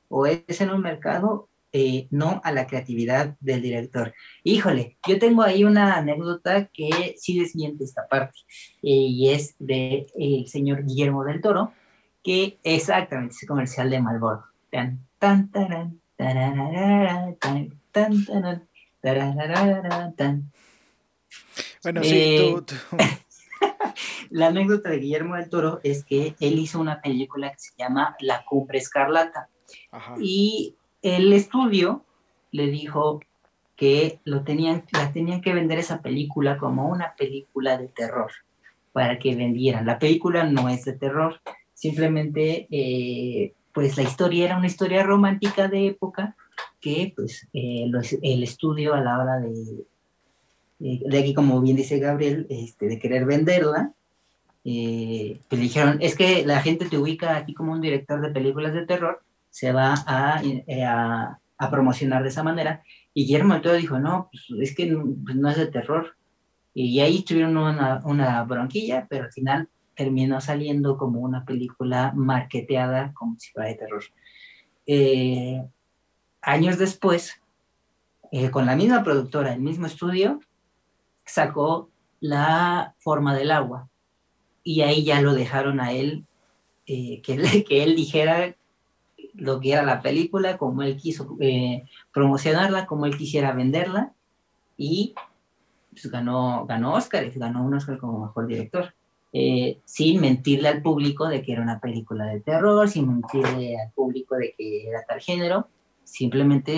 o es en un mercado, eh, no a la creatividad del director. Híjole, yo tengo ahí una anécdota que sí desmiente esta parte, eh, y es del de, señor Guillermo del Toro, que exactamente es comercial de Malboro. Tan, tan, tan, tan, tan, tan, Bueno, sí, tú, la anécdota de Guillermo del Toro es que él hizo una película que se llama La Cumbre Escarlata. Y el estudio le dijo que lo tenían, la tenían que vender esa película como una película de terror para que vendieran. La película no es de terror, simplemente eh, pues la historia era una historia romántica de época que pues eh, el estudio a la hora de, de aquí, como bien dice Gabriel, este, de querer venderla, eh, pues dijeron, es que la gente te ubica aquí como un director de películas de terror, se va a, eh, a, promocionar de esa manera. Y Guillermo del Toro dijo, no, pues es que pues, no, es de terror. Y ahí tuvieron una, una bronquilla, pero al final terminó saliendo como una película marketeada como si fuera de terror. años después, con la misma productora, el mismo estudio, sacó la forma del agua y ahí ya lo dejaron a él, eh, que, que él dijera lo que era la película, como él quiso eh, promocionarla, como él quisiera venderla y pues, ganó, ganó Oscar, ganó un Oscar como mejor director. Eh, sin mentirle al público de que era una película de terror, sin mentirle al público de que era tal género, simplemente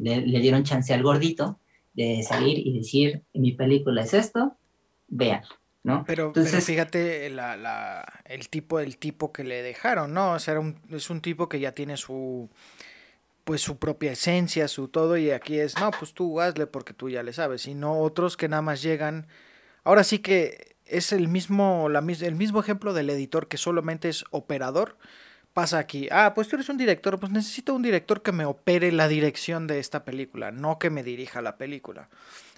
le, le, dieron chance al gordito de salir y decir, mi película es esto, vean, ¿no? Pero, Entonces, fíjate la, la, el tipo del tipo que le dejaron, ¿no? O sea, un, es un tipo que ya tiene su pues su propia esencia, su todo, y aquí es, no, pues tú hazle porque tú ya le sabes, y no otros que nada más llegan. Ahora sí que es el mismo, la, el mismo ejemplo del editor que solamente es operador. Pasa aquí, ah, pues tú eres un director, pues necesito un director que me opere la dirección de esta película, no que me dirija la película.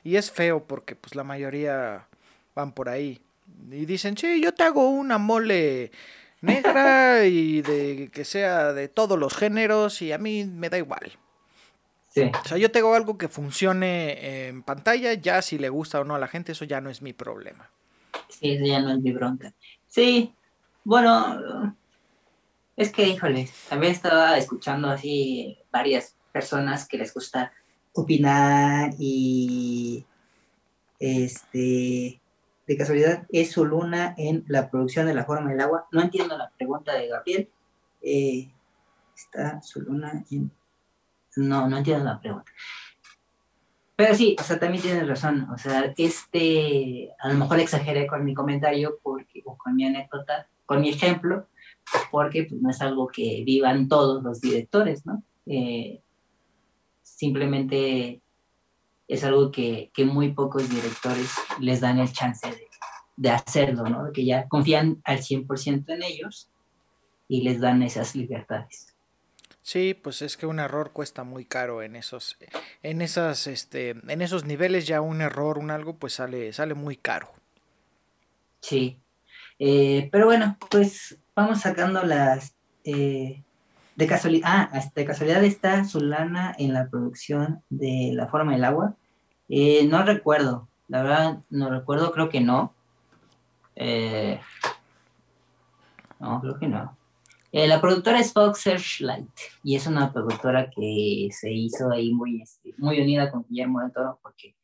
Y es feo porque pues la mayoría van por ahí. Y dicen, sí, yo te hago una mole negra y de que sea de todos los géneros y a mí me da igual. O sea, yo tengo algo que funcione en pantalla, ya si le gusta o no a la gente, eso ya no es mi problema. Sí, eso ya no es mi bronca. Sí, bueno, es que, híjole, también estaba escuchando así varias personas que les gusta opinar y este de casualidad es su luna en la producción de la forma del agua. No entiendo la pregunta de Gabriel. Eh, está su luna en no, no entiendo la pregunta. Pero sí, o sea, también tienes razón. O sea, este, a lo mejor exageré con mi comentario porque, o con mi anécdota, con mi ejemplo, porque pues, no es algo que vivan todos los directores, ¿no? Eh, simplemente es algo que, que, muy pocos directores les dan el chance de, de hacerlo, ¿no? Que ya confían al 100% en ellos y les dan esas libertades. Sí, pues es que un error cuesta muy caro en esos, en esas, este, en esos niveles ya un error, un algo, pues sale, sale muy caro. Sí. Eh, pero bueno, pues vamos sacando las eh, de casualidad. Ah, de casualidad está Solana en la producción de La Forma del Agua. Eh, no recuerdo, la verdad no recuerdo, creo que no. no, creo que no. Eh, la productora es Fox Searchlight y es una productora que se hizo ahí muy, este, muy unida con Guillermo del Toro porque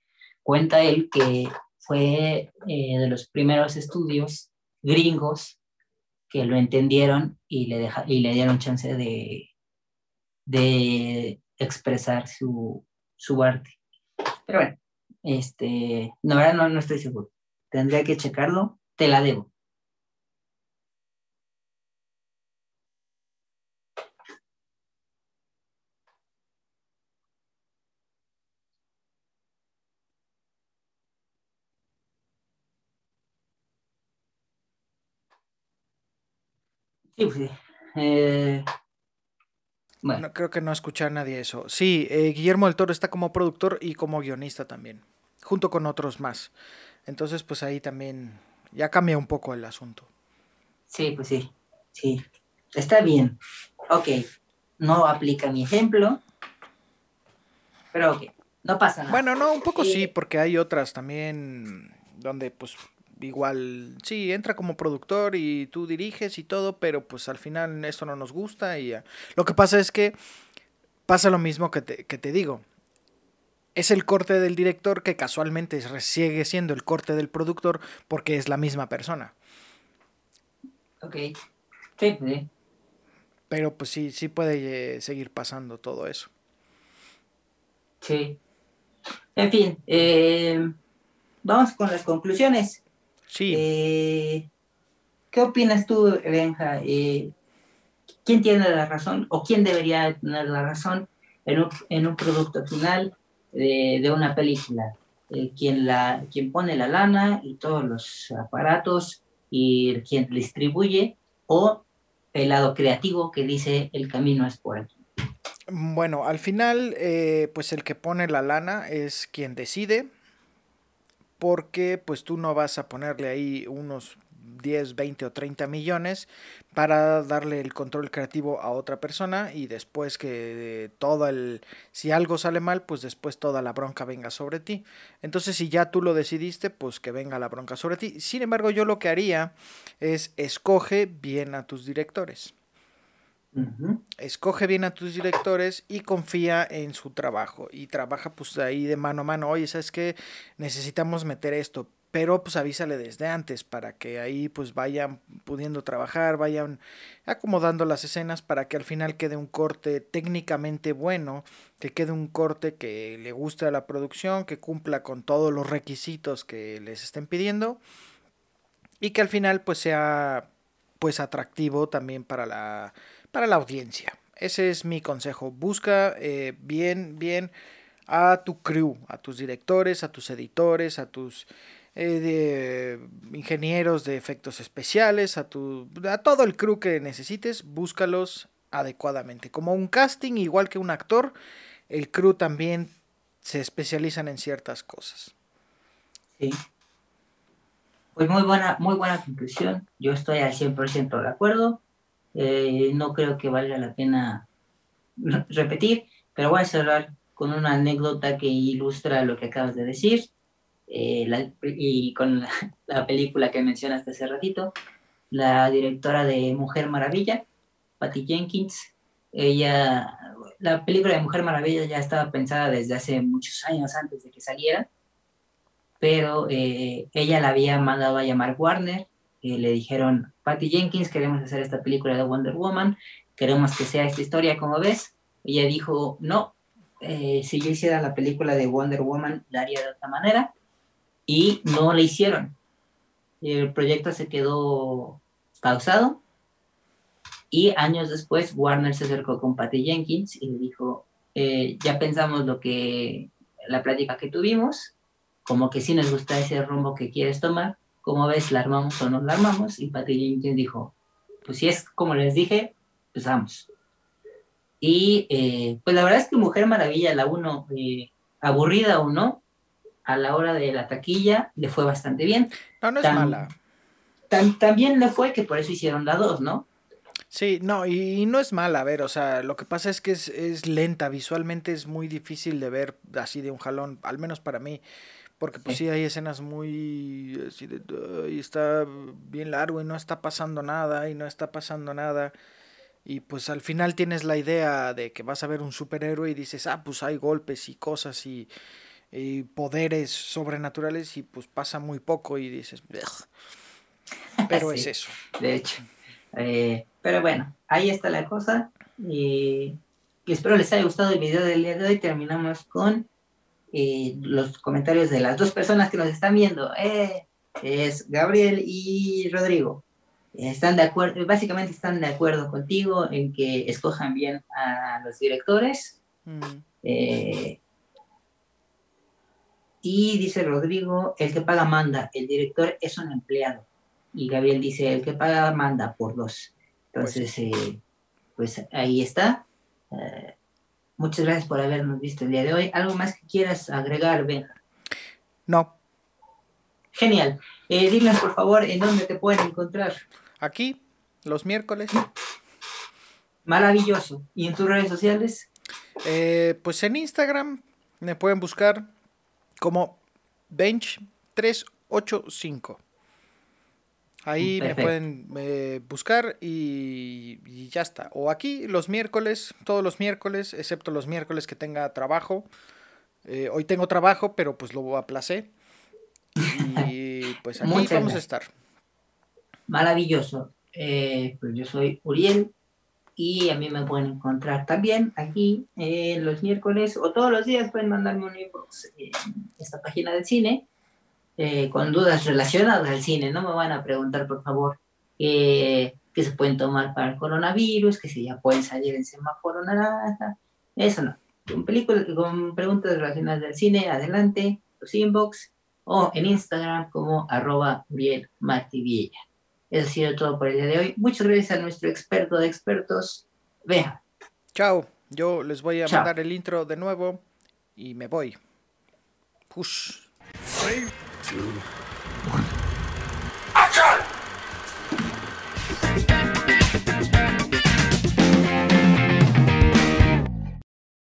cuenta él que fue eh, de los primeros estudios gringos que lo entendieron y le, deja, y le dieron chance de, de expresar su, su arte. Pero bueno, este, no, ahora no, no estoy seguro. Tendría que checarlo, te la debo. Sí, pues sí. Eh, bueno. creo que no escucha a nadie eso. Sí, eh, Guillermo del Toro está como productor y como guionista también, junto con otros más. Entonces, pues ahí también ya cambia un poco el asunto. Sí, pues sí, sí. Está bien. Ok, no aplica mi ejemplo, pero ok, no pasa nada. Bueno, no, un poco sí, porque hay otras también donde pues igual, sí, entra como productor y tú diriges y todo, pero pues al final esto no nos gusta y lo que pasa es que pasa lo mismo que te, que te digo. Es el corte del director que casualmente sigue siendo el corte del productor porque es la misma persona. Ok. Sí, sí. Pero pues sí, sí puede eh, seguir pasando todo eso. Sí. En fin, eh, vamos con las conclusiones. Sí. Eh, ¿Qué opinas tú, Benja? Eh, ¿Quién tiene la razón o quién debería tener la razón en un, producto final de, una película? Eh, quien, la, quien pone la lana y todos los aparatos y quien distribuye o el lado creativo que dice el camino es por aquí. Bueno, al final, pues el que pone la lana es quien decide porque pues tú no vas a ponerle ahí unos 10, 20 o 30 millones para darle el control creativo a otra persona y después que todo el si algo sale mal pues después toda la bronca venga sobre ti. Entonces si ya tú lo decidiste pues que venga la bronca sobre ti. Sin embargo yo lo que haría es escoge bien a tus directores Escoge bien a tus directores y confía en su trabajo. Y trabaja pues ahí de mano a mano. Oye, ¿sabes qué? Necesitamos meter esto. Pero pues avísale desde antes para que ahí pues vayan pudiendo trabajar, vayan acomodando las escenas para que al final quede un corte técnicamente bueno, que quede un corte que le guste a la producción, que cumpla con todos los requisitos que les estén pidiendo y que al final pues sea pues atractivo también para la para la audiencia. Ese es mi consejo. Busca eh, bien, bien a tu crew, a tus directores, a tus editores, a tus eh, ingenieros de efectos especiales, a, tu, a todo el crew que necesites, búscalos adecuadamente. Como un casting, igual que un actor, el crew también se especializan en ciertas cosas. Sí. Pues muy buena, muy buena conclusión. Yo estoy al 100% de acuerdo. Eh, no creo que valga la pena repetir, pero voy a cerrar con una anécdota que ilustra lo que acabas de decir. Eh, y con la, película que mencionaste hace ratito, la directora de Mujer Maravilla, Patty Jenkins, ella, la película de Mujer Maravilla ya estaba pensada desde hace muchos años antes de que saliera, pero eh, ella la había mandado a llamar Warner, y le dijeron, Patty Jenkins, queremos hacer esta película de Wonder Woman, queremos que sea esta historia como ves. Ella dijo, no, eh, si yo hiciera la película de Wonder Woman, la haría de otra manera y no le hicieron. El proyecto se quedó pausado y años después Warner se acercó con Patty Jenkins y le dijo, eh, ya pensamos lo que, la plática que tuvimos, como que sí nos gusta ese rumbo que quieres tomar, como ves, la armamos o no la armamos, y Patty Jenkins dijo, pues si es como les dije, pues vamos. Y eh, pues la verdad es que Mujer Maravilla, la uno, eh, aburrida o no, a la hora de la taquilla le fue bastante bien. No, no es mala. también le fue que por eso hicieron la dos, ¿no? Sí, no, y, no es mala, a ver, o sea, lo que pasa es que es, lenta, visualmente es muy difícil de ver así de un jalón, al menos para mí, porque pues sí, hay escenas muy, así de, y está bien largo y no está pasando nada, y no está pasando nada, y pues al final tienes la idea de que vas a ver un superhéroe y dices, ah, pues hay golpes y cosas y y poderes sobrenaturales y pues pasa muy poco y dices, pero es eso. De hecho. Eh, pero bueno, ahí está la cosa. Y, espero les haya gustado el video del día de hoy. Terminamos con eh, los comentarios de las dos personas que nos están viendo. Eh, es Gabriel y Rodrigo. Están de acuerdo, básicamente están de acuerdo contigo en que escojan bien a los directores. Mm. Y dice Rodrigo, el que paga manda, el director es un empleado. Y Gabriel dice, el que paga manda por dos. Entonces, pues, eh, pues ahí está. Eh, Muchas gracias por habernos visto el día de hoy. ¿Algo más que quieras agregar, Ben? No. Genial. Eh, por favor, en dónde te pueden encontrar. Aquí, los miércoles. Maravilloso. ¿Y en tus redes sociales? Eh, pues en Instagram me pueden buscar como Bench385. Ahí me pueden eh, buscar y, ya está. O aquí los miércoles, todos los miércoles, excepto los miércoles que tenga trabajo. Eh, hoy tengo trabajo, pero pues lo aplacé. Y pues aquí vamos a estar. Maravilloso. Eh, pues yo soy Uriel y a mí me pueden encontrar también aquí eh, los miércoles o todos los días pueden mandarme un inbox en esta página del cine eh, con dudas relacionadas al cine. No me van a preguntar, por favor, eh, qué se pueden tomar para el coronavirus, que si ya pueden salir en semáforo naranja. Eso no. Con, películas, con preguntas relacionadas al cine, adelante, los inbox o en Instagram como arroba Uriel eso ha sido todo por el día de hoy. Muchas gracias a nuestro experto de expertos, Vea. Chao. Yo les voy a mandar el intro de nuevo y me voy. Push. Three, two,